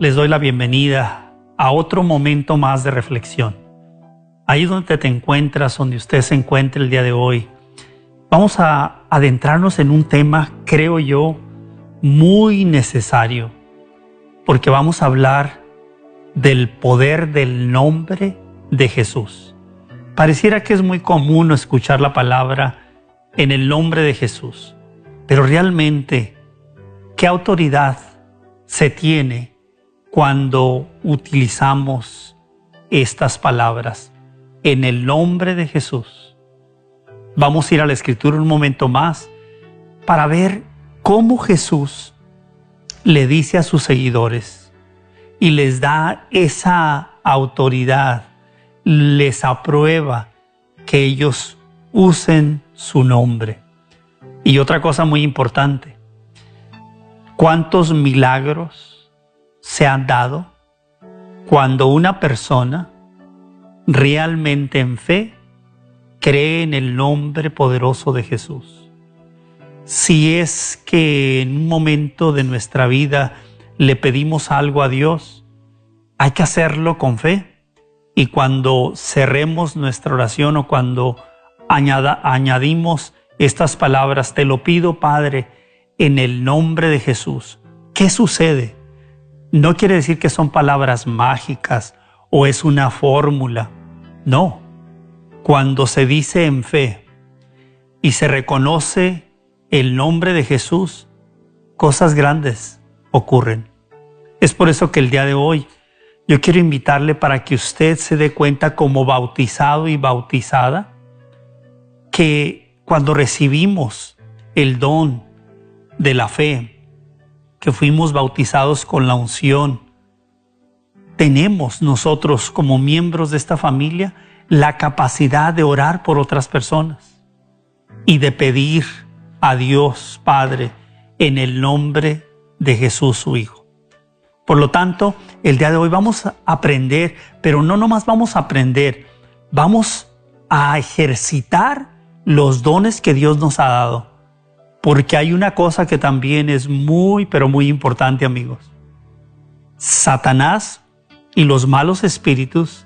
les doy la bienvenida a otro momento más de reflexión. Ahí donde te encuentras, donde usted se encuentre el día de hoy, vamos a adentrarnos en un tema, creo yo, muy necesario, porque vamos a hablar del poder del nombre de Jesús. Pareciera que es muy común escuchar la palabra en el nombre de Jesús, pero realmente, ¿qué autoridad se tiene cuando utilizamos estas palabras en el nombre de Jesús. Vamos a ir a la escritura un momento más para ver cómo Jesús le dice a sus seguidores y les da esa autoridad, les aprueba que ellos usen su nombre. Y otra cosa muy importante, ¿Cuántos milagros se han dado cuando una persona realmente en fe cree en el nombre poderoso de Jesús? Si es que en un momento de nuestra vida le pedimos algo a Dios, hay que hacerlo con fe. Y cuando cerremos nuestra oración o cuando añadimos estas palabras, te lo pido, Padre, en el nombre de Jesús. ¿Qué sucede? No quiere decir que son palabras mágicas o es una fórmula. No. Cuando se dice en fe y se reconoce el nombre de Jesús, cosas grandes ocurren. Es por eso que el día de hoy yo quiero invitarle para que usted se dé cuenta como bautizado y bautizada que cuando recibimos el don de la fe, que fuimos bautizados con la unción, tenemos nosotros como miembros de esta familia la capacidad de orar por otras personas y de pedir a Dios Padre en el nombre de Jesús su Hijo. Por lo tanto, el día de hoy vamos a aprender, pero no nomás vamos a aprender, vamos a ejercitar los dones que Dios nos ha dado. Porque hay una cosa que también es muy, pero muy importante, amigos. Satanás y los malos espíritus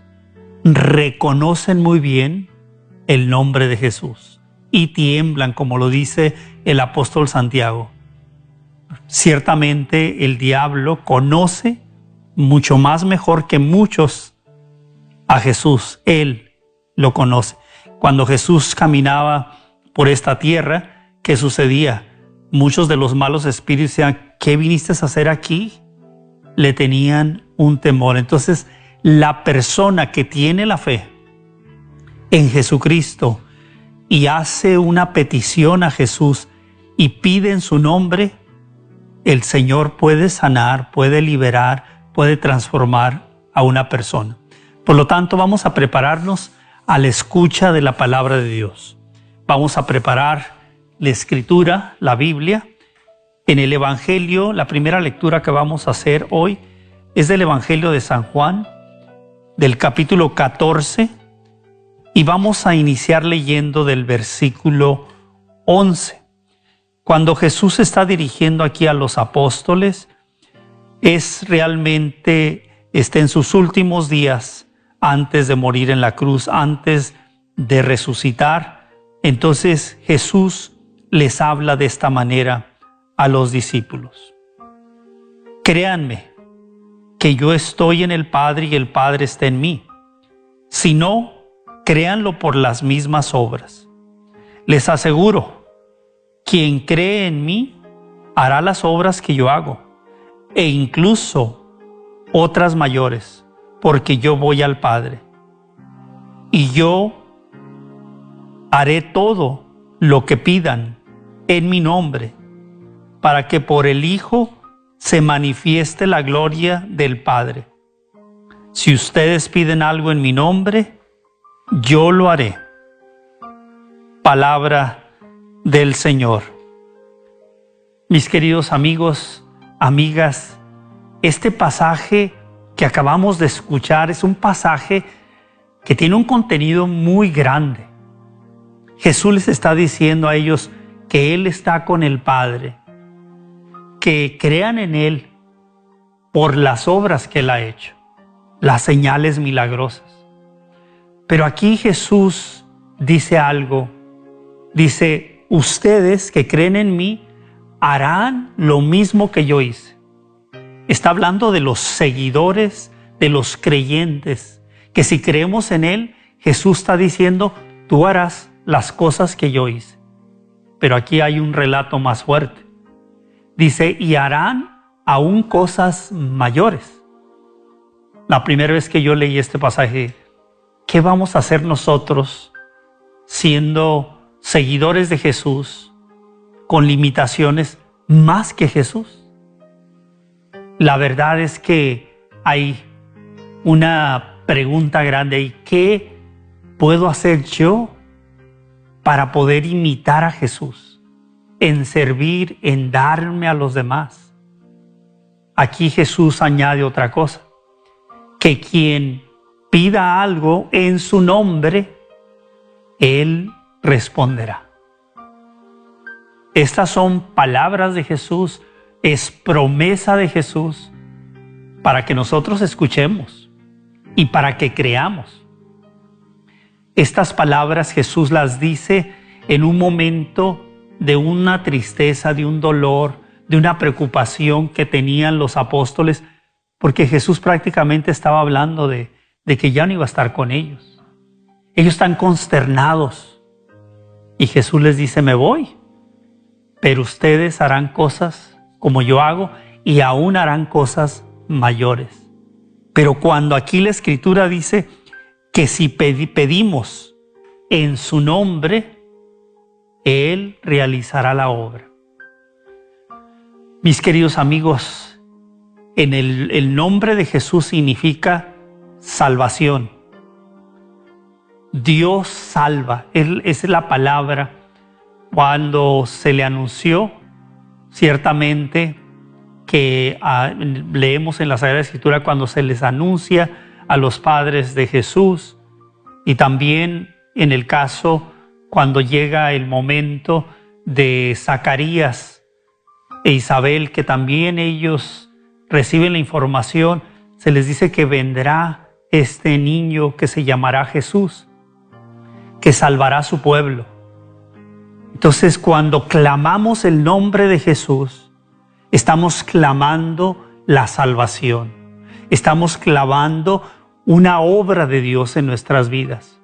reconocen muy bien el nombre de Jesús y tiemblan, como lo dice el apóstol Santiago. Ciertamente el diablo conoce mucho más mejor que muchos a Jesús. Él lo conoce. Cuando Jesús caminaba por esta tierra, ¿qué sucedía? Muchos de los malos espíritus decían, ¿qué viniste a hacer aquí? Le tenían un temor. Entonces, la persona que tiene la fe en Jesucristo y hace una petición a Jesús y pide en su nombre, el Señor puede sanar, puede liberar, puede transformar a una persona. Por lo tanto, vamos a prepararnos a la escucha de la palabra de Dios. Vamos a preparar la escritura, la Biblia. En el Evangelio, la primera lectura que vamos a hacer hoy es del Evangelio de San Juan, del capítulo 14, y vamos a iniciar leyendo del versículo 11. Cuando Jesús está dirigiendo aquí a los apóstoles, es realmente, está en sus últimos días antes de morir en la cruz, antes de resucitar. Entonces Jesús les habla de esta manera a los discípulos. Créanme que yo estoy en el Padre y el Padre está en mí. Si no, créanlo por las mismas obras. Les aseguro, quien cree en mí hará las obras que yo hago, e incluso otras mayores, porque yo voy al Padre. Y yo haré todo lo que pidan en mi nombre, para que por el Hijo se manifieste la gloria del Padre. Si ustedes piden algo en mi nombre, yo lo haré. Palabra del Señor. Mis queridos amigos, amigas, este pasaje que acabamos de escuchar es un pasaje que tiene un contenido muy grande. Jesús les está diciendo a ellos que Él está con el Padre, que crean en Él por las obras que Él ha hecho, las señales milagrosas. Pero aquí Jesús dice algo, dice, ustedes que creen en mí harán lo mismo que yo hice. Está hablando de los seguidores, de los creyentes, que si creemos en Él, Jesús está diciendo, tú harás las cosas que yo hice. Pero aquí hay un relato más fuerte. Dice, y harán aún cosas mayores. La primera vez que yo leí este pasaje, ¿qué vamos a hacer nosotros siendo seguidores de Jesús con limitaciones más que Jesús? La verdad es que hay una pregunta grande y ¿qué puedo hacer yo para poder imitar a Jesús, en servir, en darme a los demás. Aquí Jesús añade otra cosa, que quien pida algo en su nombre, Él responderá. Estas son palabras de Jesús, es promesa de Jesús para que nosotros escuchemos y para que creamos. Estas palabras Jesús las dice en un momento de una tristeza, de un dolor, de una preocupación que tenían los apóstoles, porque Jesús prácticamente estaba hablando de, de que ya no iba a estar con ellos. Ellos están consternados. Y Jesús les dice, me voy, pero ustedes harán cosas como yo hago y aún harán cosas mayores. Pero cuando aquí la escritura dice, que si pedimos en su nombre, Él realizará la obra. Mis queridos amigos, en el, el nombre de Jesús significa salvación. Dios salva, esa es la palabra. Cuando se le anunció, ciertamente que ah, leemos en la Sagrada Escritura, cuando se les anuncia a los padres de Jesús y también en el caso cuando llega el momento de Zacarías e Isabel, que también ellos reciben la información, se les dice que vendrá este niño que se llamará Jesús, que salvará a su pueblo. Entonces cuando clamamos el nombre de Jesús, estamos clamando la salvación, estamos clamando una obra de Dios en nuestras vidas.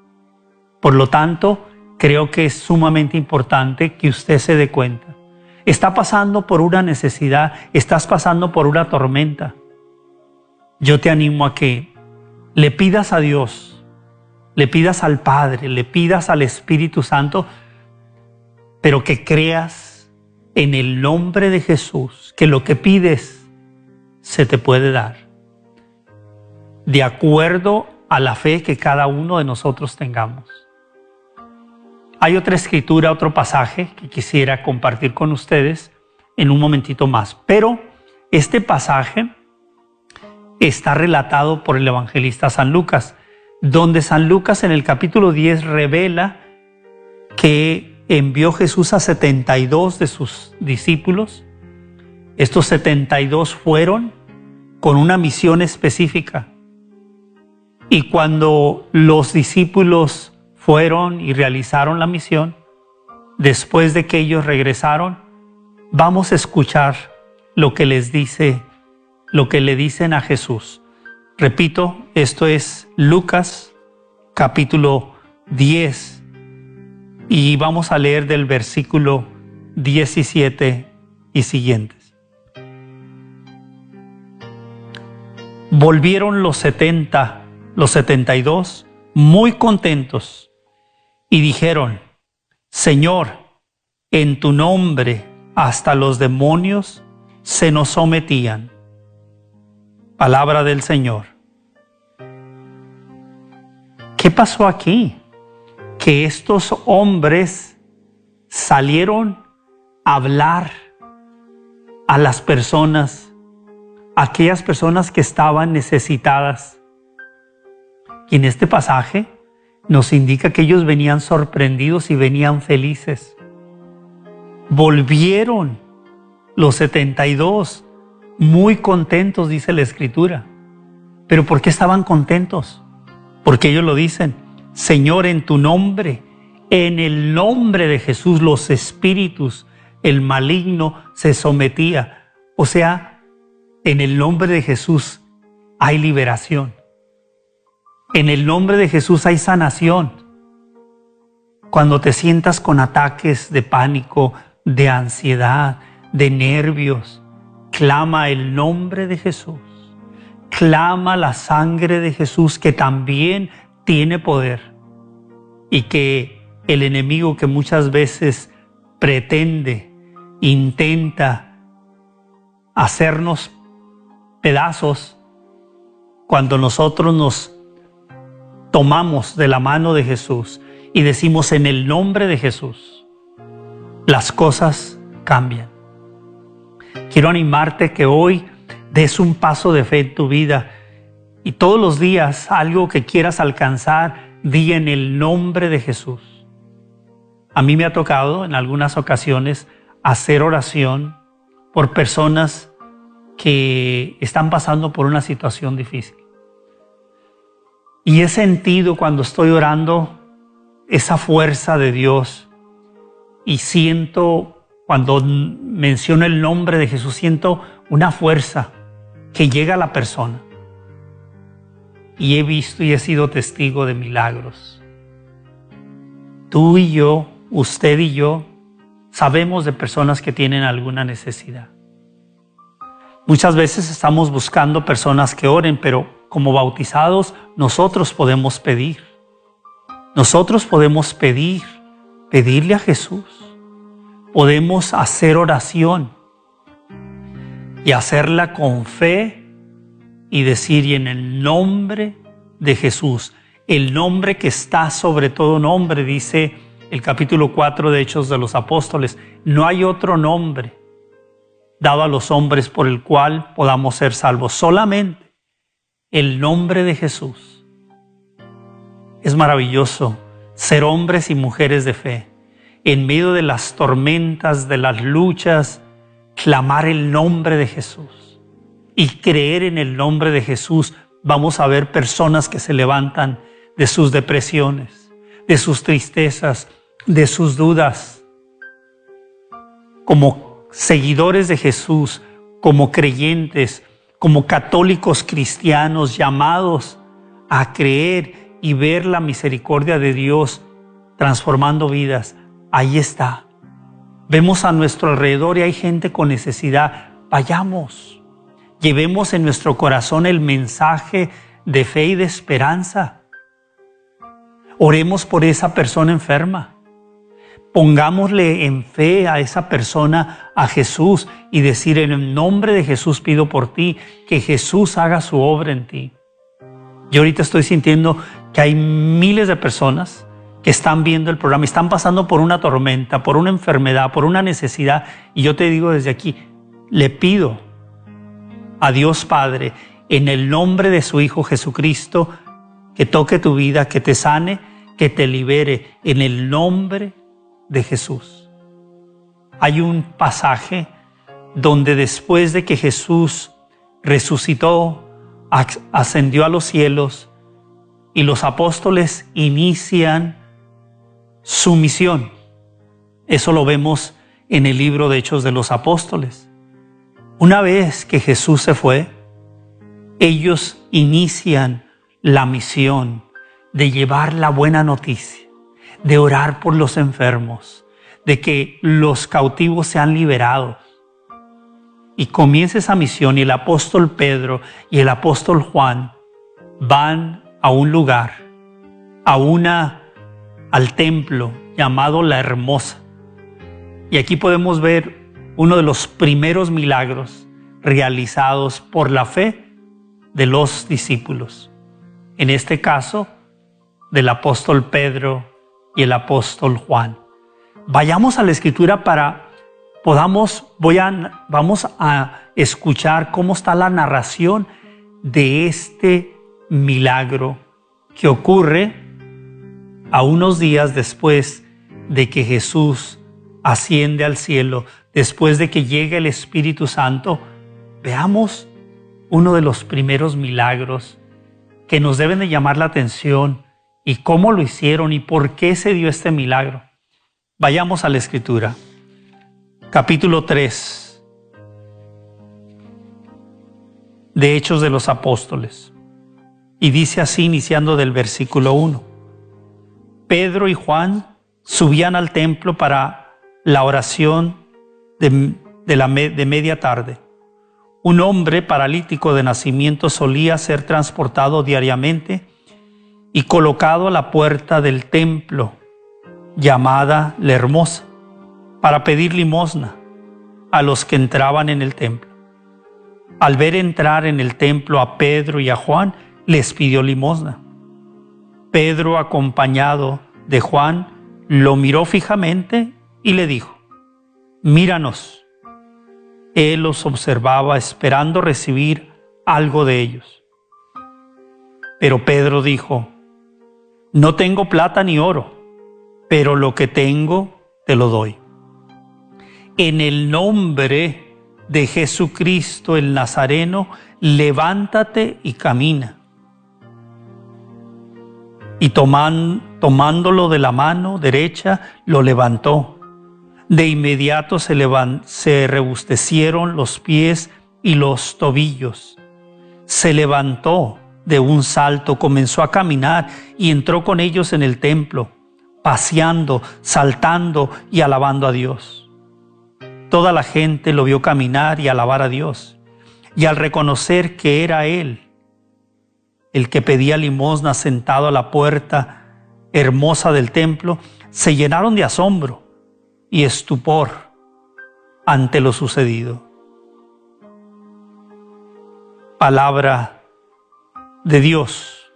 Por lo tanto, creo que es sumamente importante que usted se dé cuenta. Está pasando por una necesidad, estás pasando por una tormenta. Yo te animo a que le pidas a Dios, le pidas al Padre, le pidas al Espíritu Santo, pero que creas en el nombre de Jesús, que lo que pides se te puede dar de acuerdo a la fe que cada uno de nosotros tengamos. Hay otra escritura, otro pasaje que quisiera compartir con ustedes en un momentito más, pero este pasaje está relatado por el evangelista San Lucas, donde San Lucas en el capítulo 10 revela que envió Jesús a 72 de sus discípulos. Estos 72 fueron con una misión específica y cuando los discípulos fueron y realizaron la misión, después de que ellos regresaron, vamos a escuchar lo que les dice, lo que le dicen a Jesús. Repito, esto es Lucas capítulo 10 y vamos a leer del versículo 17 y siguientes. Volvieron los setenta los 72, muy contentos, y dijeron, Señor, en tu nombre hasta los demonios se nos sometían. Palabra del Señor. ¿Qué pasó aquí? Que estos hombres salieron a hablar a las personas, aquellas personas que estaban necesitadas. Y en este pasaje nos indica que ellos venían sorprendidos y venían felices. Volvieron los 72 muy contentos, dice la escritura. Pero ¿por qué estaban contentos? Porque ellos lo dicen, Señor, en tu nombre, en el nombre de Jesús, los espíritus, el maligno se sometía. O sea, en el nombre de Jesús hay liberación. En el nombre de Jesús hay sanación. Cuando te sientas con ataques de pánico, de ansiedad, de nervios, clama el nombre de Jesús. Clama la sangre de Jesús que también tiene poder y que el enemigo que muchas veces pretende, intenta hacernos pedazos, cuando nosotros nos tomamos de la mano de Jesús y decimos en el nombre de Jesús, las cosas cambian. Quiero animarte que hoy des un paso de fe en tu vida y todos los días algo que quieras alcanzar, di en el nombre de Jesús. A mí me ha tocado en algunas ocasiones hacer oración por personas que están pasando por una situación difícil. Y he sentido cuando estoy orando esa fuerza de Dios y siento, cuando menciono el nombre de Jesús, siento una fuerza que llega a la persona. Y he visto y he sido testigo de milagros. Tú y yo, usted y yo, sabemos de personas que tienen alguna necesidad. Muchas veces estamos buscando personas que oren, pero como bautizados, nosotros podemos pedir. Nosotros podemos pedir, pedirle a Jesús. Podemos hacer oración y hacerla con fe y decir, y en el nombre de Jesús, el nombre que está sobre todo nombre, dice el capítulo 4 de Hechos de los Apóstoles, no hay otro nombre dado a los hombres por el cual podamos ser salvos, solamente el nombre de Jesús. Es maravilloso ser hombres y mujeres de fe. En medio de las tormentas, de las luchas, clamar el nombre de Jesús y creer en el nombre de Jesús. Vamos a ver personas que se levantan de sus depresiones, de sus tristezas, de sus dudas. Como seguidores de Jesús, como creyentes, como católicos cristianos llamados a creer y ver la misericordia de Dios transformando vidas, ahí está. Vemos a nuestro alrededor y hay gente con necesidad. Vayamos, llevemos en nuestro corazón el mensaje de fe y de esperanza. Oremos por esa persona enferma. Pongámosle en fe a esa persona, a Jesús, y decir, en el nombre de Jesús pido por ti, que Jesús haga su obra en ti. Yo ahorita estoy sintiendo que hay miles de personas que están viendo el programa, están pasando por una tormenta, por una enfermedad, por una necesidad, y yo te digo desde aquí, le pido a Dios Padre, en el nombre de su Hijo Jesucristo, que toque tu vida, que te sane, que te libere, en el nombre de Jesús. Hay un pasaje donde después de que Jesús resucitó, ascendió a los cielos y los apóstoles inician su misión. Eso lo vemos en el libro de Hechos de los Apóstoles. Una vez que Jesús se fue, ellos inician la misión de llevar la buena noticia de orar por los enfermos, de que los cautivos sean liberados. Y comienza esa misión y el apóstol Pedro y el apóstol Juan van a un lugar, a una, al templo llamado La Hermosa. Y aquí podemos ver uno de los primeros milagros realizados por la fe de los discípulos. En este caso, del apóstol Pedro y el apóstol Juan. Vayamos a la escritura para podamos, vamos a escuchar cómo está la narración de este milagro que ocurre a unos días después de que Jesús asciende al cielo, después de que llegue el Espíritu Santo, veamos uno de los primeros milagros que nos deben de llamar la atención y cómo lo hicieron y por qué se dio este milagro. Vayamos a la escritura. Capítulo 3 de Hechos de los Apóstoles. Y dice así, iniciando del versículo 1. Pedro y Juan subían al templo para la oración de, la, de media tarde. Un hombre paralítico de nacimiento solía ser transportado diariamente y colocado a la puerta del templo, llamada la Hermosa, para pedir limosna a los que entraban en el templo. Al ver entrar en el templo a Pedro y a Juan, les pidió limosna. Pedro, acompañado de Juan, lo miró fijamente y le dijo, míranos. Él los observaba esperando recibir algo de ellos. Pero Pedro dijo, no tengo plata ni oro, pero lo que tengo te lo doy. En el nombre de Jesucristo el Nazareno, levántate y camina. Y tomándolo de la mano derecha, lo levantó. De inmediato se, se rebustecieron los pies y los tobillos. Se levantó de un salto, comenzó a caminar y entró con ellos en el templo, paseando, saltando y alabando a Dios. Toda la gente lo vio caminar y alabar a Dios. Y al reconocer que era Él el que pedía limosna sentado a la puerta hermosa del templo, se llenaron de asombro y estupor ante lo sucedido. Palabra de Dios.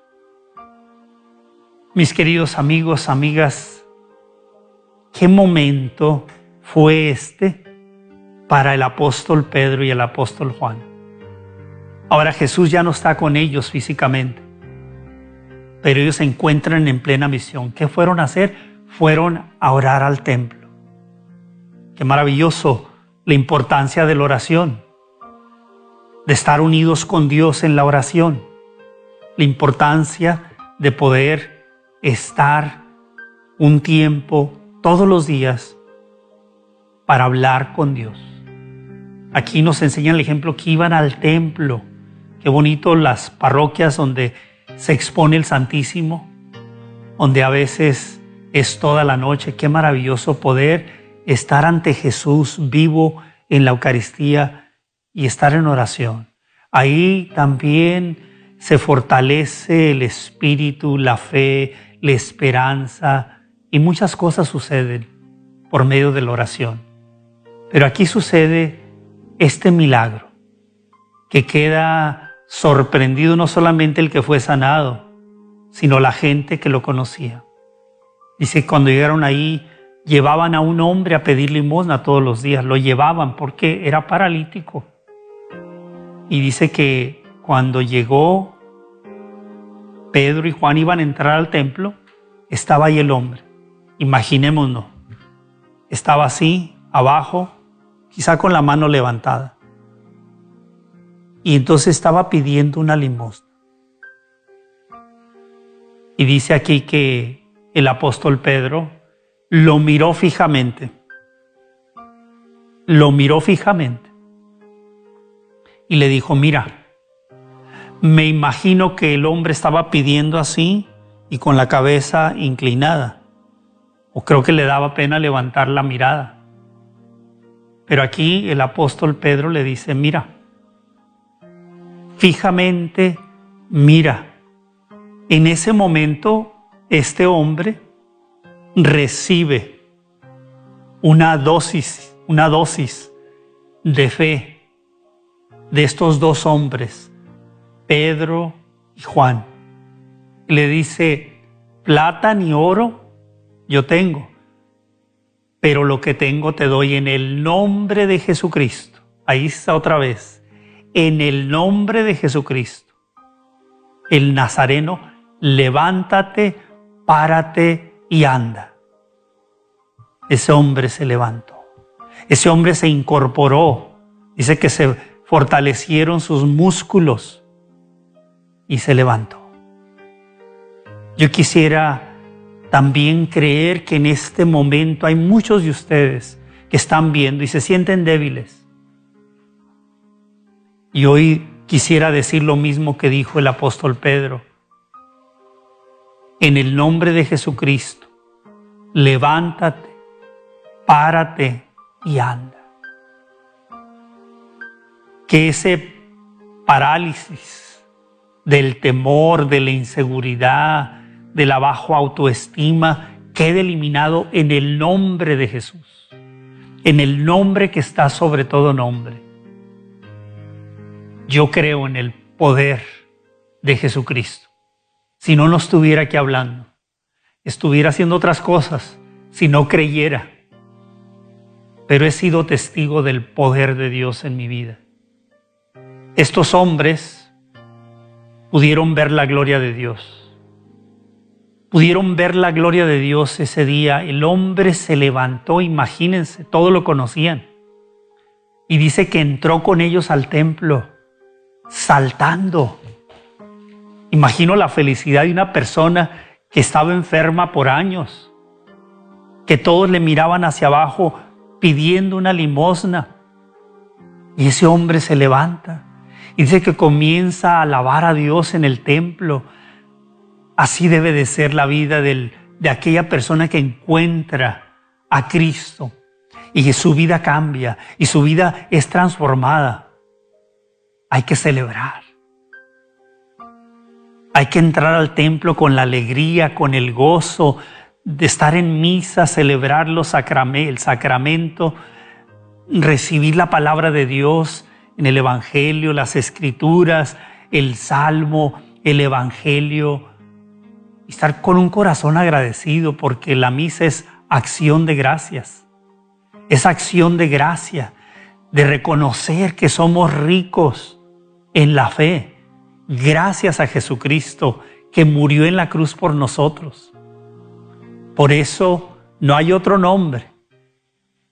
Mis queridos amigos, amigas, ¿qué momento fue este para el apóstol Pedro y el apóstol Juan? Ahora Jesús ya no está con ellos físicamente, pero ellos se encuentran en plena misión. ¿Qué fueron a hacer? Fueron a orar al templo. Qué maravilloso la importancia de la oración, de estar unidos con Dios en la oración la importancia de poder estar un tiempo todos los días para hablar con Dios. Aquí nos enseñan el ejemplo que iban al templo. Qué bonito las parroquias donde se expone el Santísimo, donde a veces es toda la noche. Qué maravilloso poder estar ante Jesús vivo en la Eucaristía y estar en oración. Ahí también se fortalece el espíritu, la fe, la esperanza y muchas cosas suceden por medio de la oración. Pero aquí sucede este milagro que queda sorprendido no solamente el que fue sanado, sino la gente que lo conocía. Dice, cuando llegaron ahí, llevaban a un hombre a pedir limosna todos los días, lo llevaban porque era paralítico. Y dice que cuando llegó Pedro y Juan iban a entrar al templo, estaba ahí el hombre. Imaginémonos, estaba así, abajo, quizá con la mano levantada. Y entonces estaba pidiendo una limosna. Y dice aquí que el apóstol Pedro lo miró fijamente. Lo miró fijamente. Y le dijo, mira, me imagino que el hombre estaba pidiendo así y con la cabeza inclinada. O creo que le daba pena levantar la mirada. Pero aquí el apóstol Pedro le dice, mira, fijamente mira. En ese momento este hombre recibe una dosis, una dosis de fe de estos dos hombres, Pedro y Juan. Le dice, plata ni oro yo tengo, pero lo que tengo te doy en el nombre de Jesucristo. Ahí está otra vez, en el nombre de Jesucristo. El Nazareno, levántate, párate y anda. Ese hombre se levantó. Ese hombre se incorporó. Dice que se fortalecieron sus músculos y se levantó. Yo quisiera también creer que en este momento hay muchos de ustedes que están viendo y se sienten débiles. Y hoy quisiera decir lo mismo que dijo el apóstol Pedro. En el nombre de Jesucristo, levántate, párate y anda. Que ese parálisis del temor, de la inseguridad, de la bajo autoestima, quede eliminado en el nombre de Jesús, en el nombre que está sobre todo nombre. Yo creo en el poder de Jesucristo. Si no, no estuviera aquí hablando, estuviera haciendo otras cosas, si no creyera pero he sido testigo del poder de Dios en mi vida. Estos hombres pudieron ver la gloria de Dios. Pudieron ver la gloria de Dios ese día. El hombre se levantó, imagínense, todo lo conocían. Y dice que entró con ellos al templo, saltando. Imagino la felicidad de una persona que estaba enferma por años, que todos le miraban hacia abajo pidiendo una limosna. Y ese hombre se levanta y dice que comienza a alabar a Dios en el templo. Así debe de ser la vida de aquella persona que encuentra a Cristo y su vida cambia y su vida es transformada. Hay que celebrar. Hay que entrar al templo con la alegría, con el gozo, de estar en misa, celebrar los el sacramento, recibir la palabra de Dios en el Evangelio, las Escrituras, el Salmo, el Evangelio, estar con un corazón agradecido porque la misa es acción de gracias, es acción de gracia, de reconocer que somos ricos en la fe, gracias a Jesucristo que murió en la cruz por nosotros. Por eso no hay otro nombre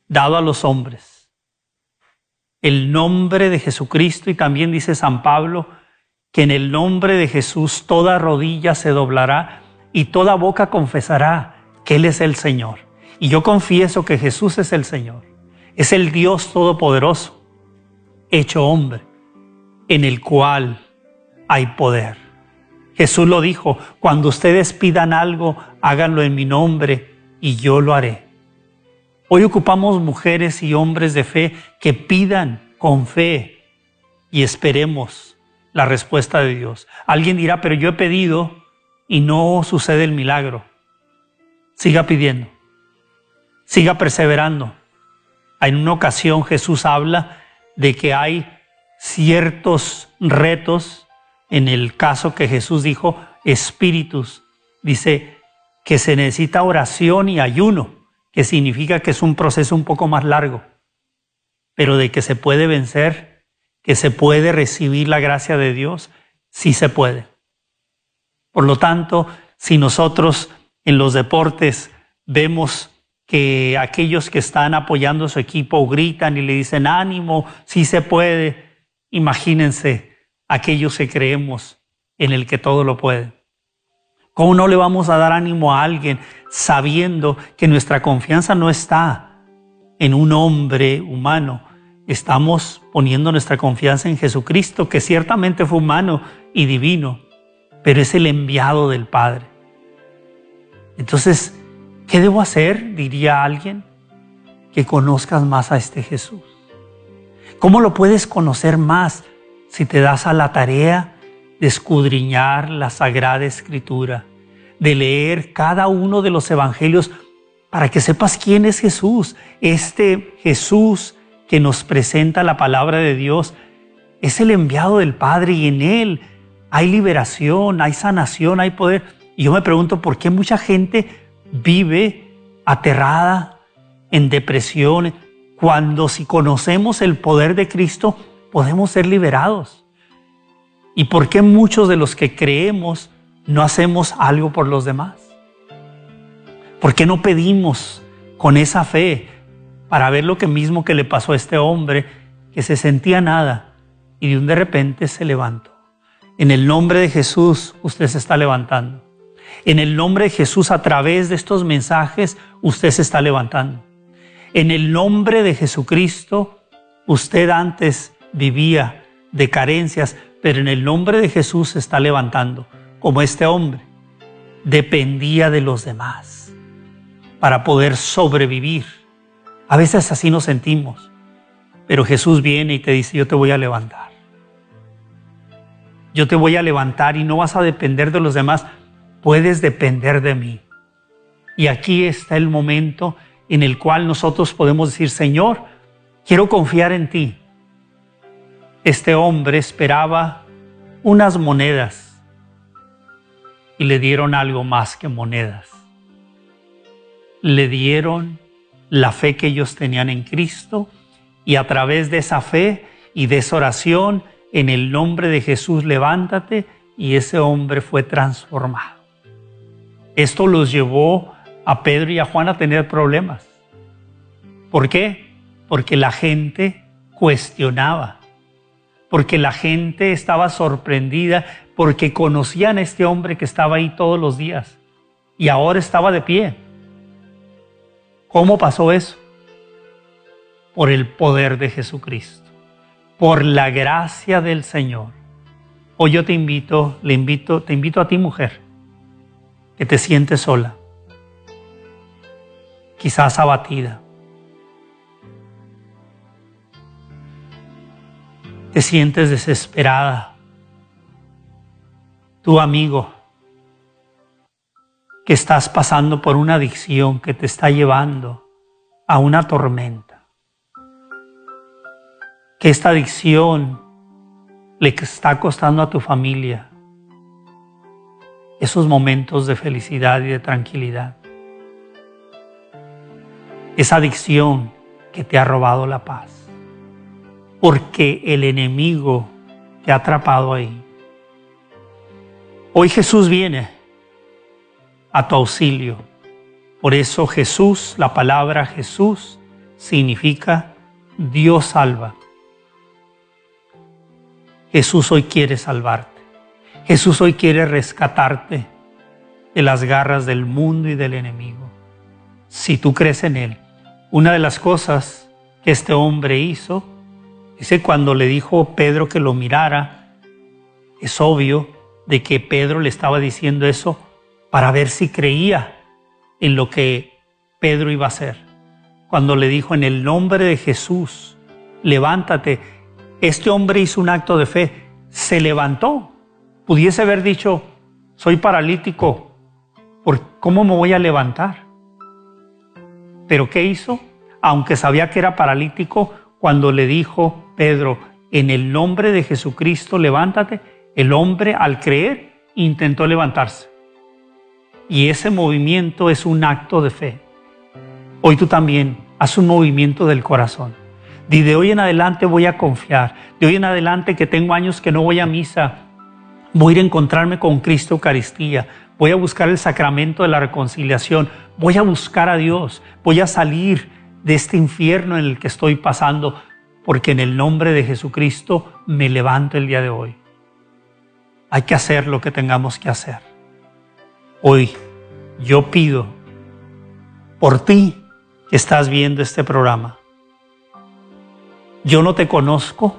dado a los hombres. El nombre de Jesucristo y también dice San Pablo que en el nombre de Jesús toda rodilla se doblará y toda boca confesará que Él es el Señor. Y yo confieso que Jesús es el Señor. Es el Dios Todopoderoso, hecho hombre, en el cual hay poder. Jesús lo dijo, cuando ustedes pidan algo, háganlo en mi nombre y yo lo haré. Hoy ocupamos mujeres y hombres de fe que pidan con fe y esperemos la respuesta de Dios. Alguien dirá, pero yo he pedido y no sucede el milagro. Siga pidiendo, siga perseverando. En una ocasión Jesús habla de que hay ciertos retos en el caso que Jesús dijo, espíritus, dice que se necesita oración y ayuno, que significa que es un proceso un poco más largo, pero de que se puede vencer, que se puede recibir la gracia de Dios, sí se puede. Por lo tanto, si nosotros en los deportes vemos que aquellos que están apoyando a su equipo gritan y le dicen ánimo, sí se puede, imagínense aquellos que creemos en el que todo lo puede. ¿Cómo no le vamos a dar ánimo a alguien sabiendo que nuestra confianza no está en un hombre humano? Estamos poniendo nuestra confianza en Jesucristo, que ciertamente fue humano y divino, pero es el enviado del Padre. Entonces, ¿qué debo hacer? Diría alguien, que conozcas más a este Jesús. ¿Cómo lo puedes conocer más? si te das a la tarea de escudriñar la Sagrada Escritura, de leer cada uno de los evangelios para que sepas quién es Jesús, este Jesús que nos presenta la palabra de Dios es el enviado del Padre y en Él hay liberación, hay sanación, hay poder. Y yo me pregunto por qué mucha gente vive aterrada, en depresión, cuando si conocemos el poder de Cristo podemos ser liberados. ¿Y por qué muchos de los que creemos no hacemos algo por los demás? ¿Por qué no pedimos con esa fe para ver lo que mismo que le pasó a este hombre que se sentía nada y de un de repente se levantó? En el nombre de Jesús usted se está levantando. En el nombre de Jesús a través de estos mensajes usted se está levantando. En el nombre de Jesucristo usted antes vivía de carencias, pero en el nombre de Jesús se está levantando, como este hombre. Dependía de los demás para poder sobrevivir. A veces así nos sentimos, pero Jesús viene y te dice, yo te voy a levantar. Yo te voy a levantar y no vas a depender de los demás, puedes depender de mí. Y aquí está el momento en el cual nosotros podemos decir, Señor, quiero confiar en ti. Este hombre esperaba unas monedas y le dieron algo más que monedas. Le dieron la fe que ellos tenían en Cristo y a través de esa fe y de esa oración, en el nombre de Jesús, levántate y ese hombre fue transformado. Esto los llevó a Pedro y a Juan a tener problemas. ¿Por qué? Porque la gente cuestionaba, porque la gente estaba sorprendida, porque conocían a este hombre que estaba ahí todos los días y ahora estaba de pie. ¿Cómo pasó eso? Por el poder de Jesucristo, por la gracia del Señor. Hoy yo te invito, le invito, te invito a ti mujer, que te sientes sola, quizás abatida. Te sientes desesperada. Tu amigo, que estás pasando por una adicción que te está llevando a una tormenta. Que esta adicción le está costando a tu familia esos momentos de felicidad y de tranquilidad esa adicción que te ha robado la paz. Porque el enemigo te ha atrapado ahí. Hoy Jesús viene a tu auxilio. Por eso Jesús, la palabra Jesús, significa Dios salva. Jesús hoy quiere salvarte. Jesús hoy quiere rescatarte de las garras del mundo y del enemigo. Si tú crees en Él, una de las cosas que este hombre hizo, dice cuando le dijo Pedro que lo mirara, es obvio de que Pedro le estaba diciendo eso para ver si creía en lo que Pedro iba a hacer. Cuando le dijo en el nombre de Jesús, levántate, este hombre hizo un acto de fe, se levantó. Pudiese haber dicho, soy paralítico, ¿por cómo me voy a levantar? Pero ¿qué hizo? Aunque sabía que era paralítico, cuando le dijo Pedro, en el nombre de Jesucristo, levántate, el hombre al creer intentó levantarse. Y ese movimiento es un acto de fe. Hoy tú también haz un movimiento del corazón. Di de hoy en adelante voy a confiar. De hoy en adelante que tengo años que no voy a misa, voy a ir a encontrarme con Cristo Eucaristía. Voy a buscar el sacramento de la reconciliación voy a buscar a Dios, voy a salir de este infierno en el que estoy pasando, porque en el nombre de Jesucristo me levanto el día de hoy. Hay que hacer lo que tengamos que hacer. Hoy yo pido por ti que estás viendo este programa. Yo no te conozco,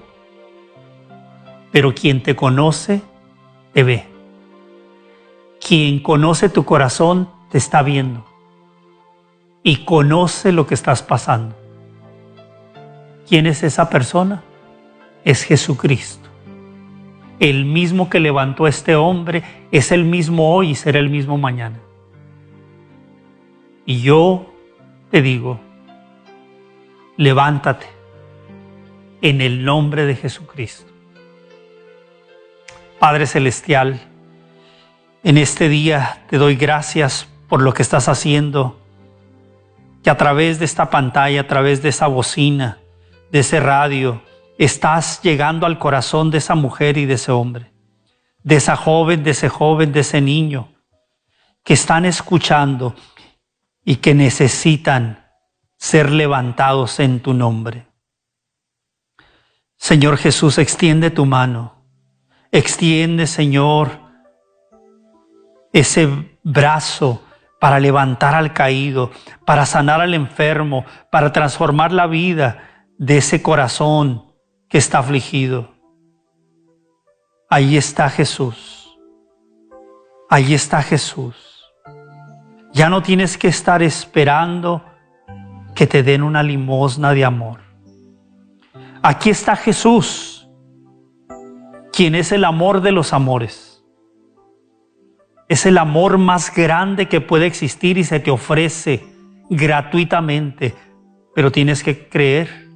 pero quien te conoce, te ve. Quien conoce tu corazón, te está viendo y conoce lo que estás pasando. ¿Quién es esa persona? Es Jesucristo. El mismo que levantó a este hombre es el mismo hoy y será el mismo mañana. Y yo te digo, levántate, en el nombre de Jesucristo. Padre Celestial, en este día te doy gracias por lo que estás haciendo, que a través de esta pantalla, a través de esa bocina, de ese radio, estás llegando al corazón de esa mujer y de ese hombre, de esa joven, de ese joven, de ese niño, que están escuchando y que necesitan ser levantados en tu nombre. Señor Jesús, extiende tu mano, extiende, Señor, ese brazo para levantar al caído, para sanar al enfermo, para transformar la vida de ese corazón que está afligido. Ahí está Jesús. Ahí está Jesús. Ya no tienes que estar esperando que te den una limosna de amor. Aquí está Jesús, quien es el amor de los amores. Es el amor más grande que puede existir y se te ofrece gratuitamente, pero tienes que creer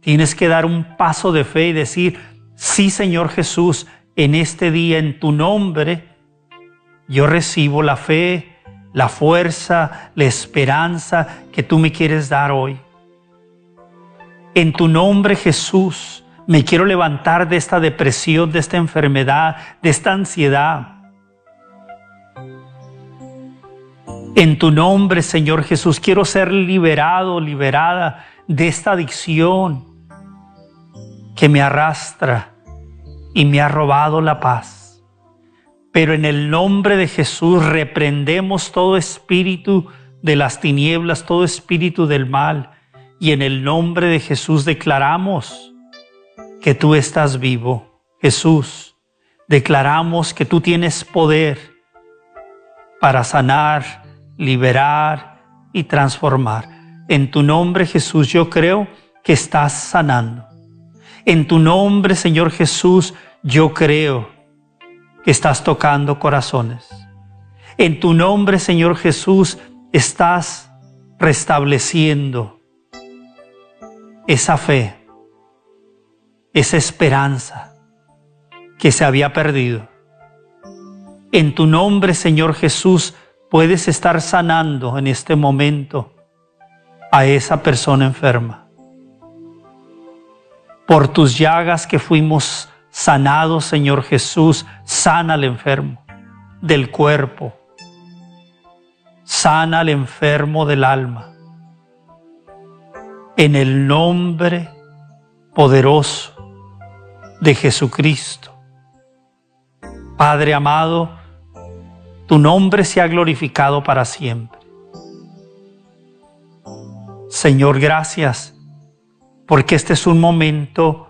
Tienes que dar un paso de fe y decir, sí Señor Jesús, en este día, en tu nombre, yo recibo la fe, la fuerza, la esperanza que tú me quieres dar hoy. En tu nombre Jesús, me quiero levantar de esta depresión, de esta enfermedad, de esta ansiedad. En tu nombre, Señor Jesús, quiero ser liberado, liberada de esta adicción, que me arrastra y me ha robado la paz. Pero en el nombre de Jesús reprendemos todo espíritu de las tinieblas, todo espíritu del mal, y en el nombre de Jesús declaramos que tú estás vivo. Jesús, declaramos que tú tienes poder para sanar, liberar y transformar. En tu nombre Jesús yo creo que estás sanando. En tu nombre, Señor Jesús, yo creo que estás tocando corazones. En tu nombre, Señor Jesús, estás restableciendo esa fe, esa esperanza que se había perdido. En tu nombre, Señor Jesús, puedes estar sanando en este momento a esa persona enferma por tus llagas que fuimos sanados, Señor Jesús, sana al enfermo del cuerpo, sana al enfermo del alma. En el nombre poderoso de Jesucristo. Padre amado, tu nombre se ha glorificado para siempre. Señor, gracias porque este es un momento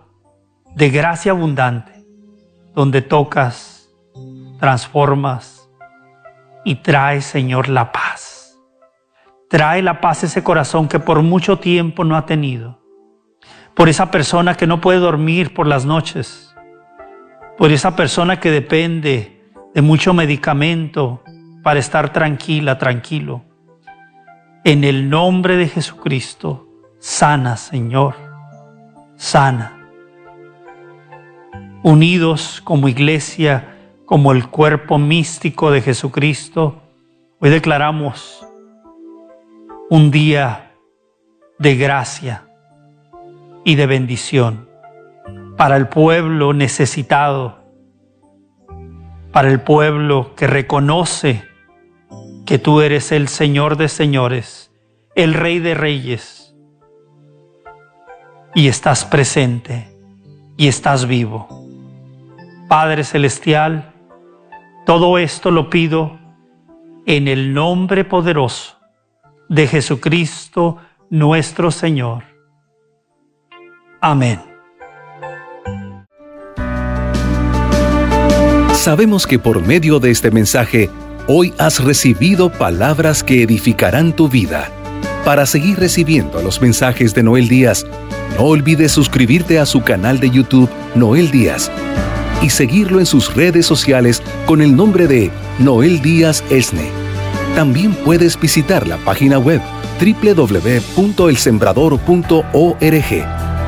de gracia abundante, donde tocas, transformas y traes, Señor, la paz. Trae la paz a ese corazón que por mucho tiempo no ha tenido, por esa persona que no puede dormir por las noches, por esa persona que depende de mucho medicamento para estar tranquila, tranquilo. En el nombre de Jesucristo, sana, Señor sana. Unidos como iglesia, como el cuerpo místico de Jesucristo, hoy declaramos un día de gracia y de bendición para el pueblo necesitado, para el pueblo que reconoce que tú eres el Señor de señores, el Rey de reyes, y estás presente y estás vivo. Padre Celestial, todo esto lo pido en el nombre poderoso de Jesucristo nuestro Señor. Amén. Sabemos que por medio de este mensaje, hoy has recibido palabras que edificarán tu vida. Para seguir recibiendo los mensajes de Noel Díaz, no olvides suscribirte a su canal de YouTube Noel Díaz y seguirlo en sus redes sociales con el nombre de Noel Díaz Esne. También puedes visitar la página web www.elsembrador.org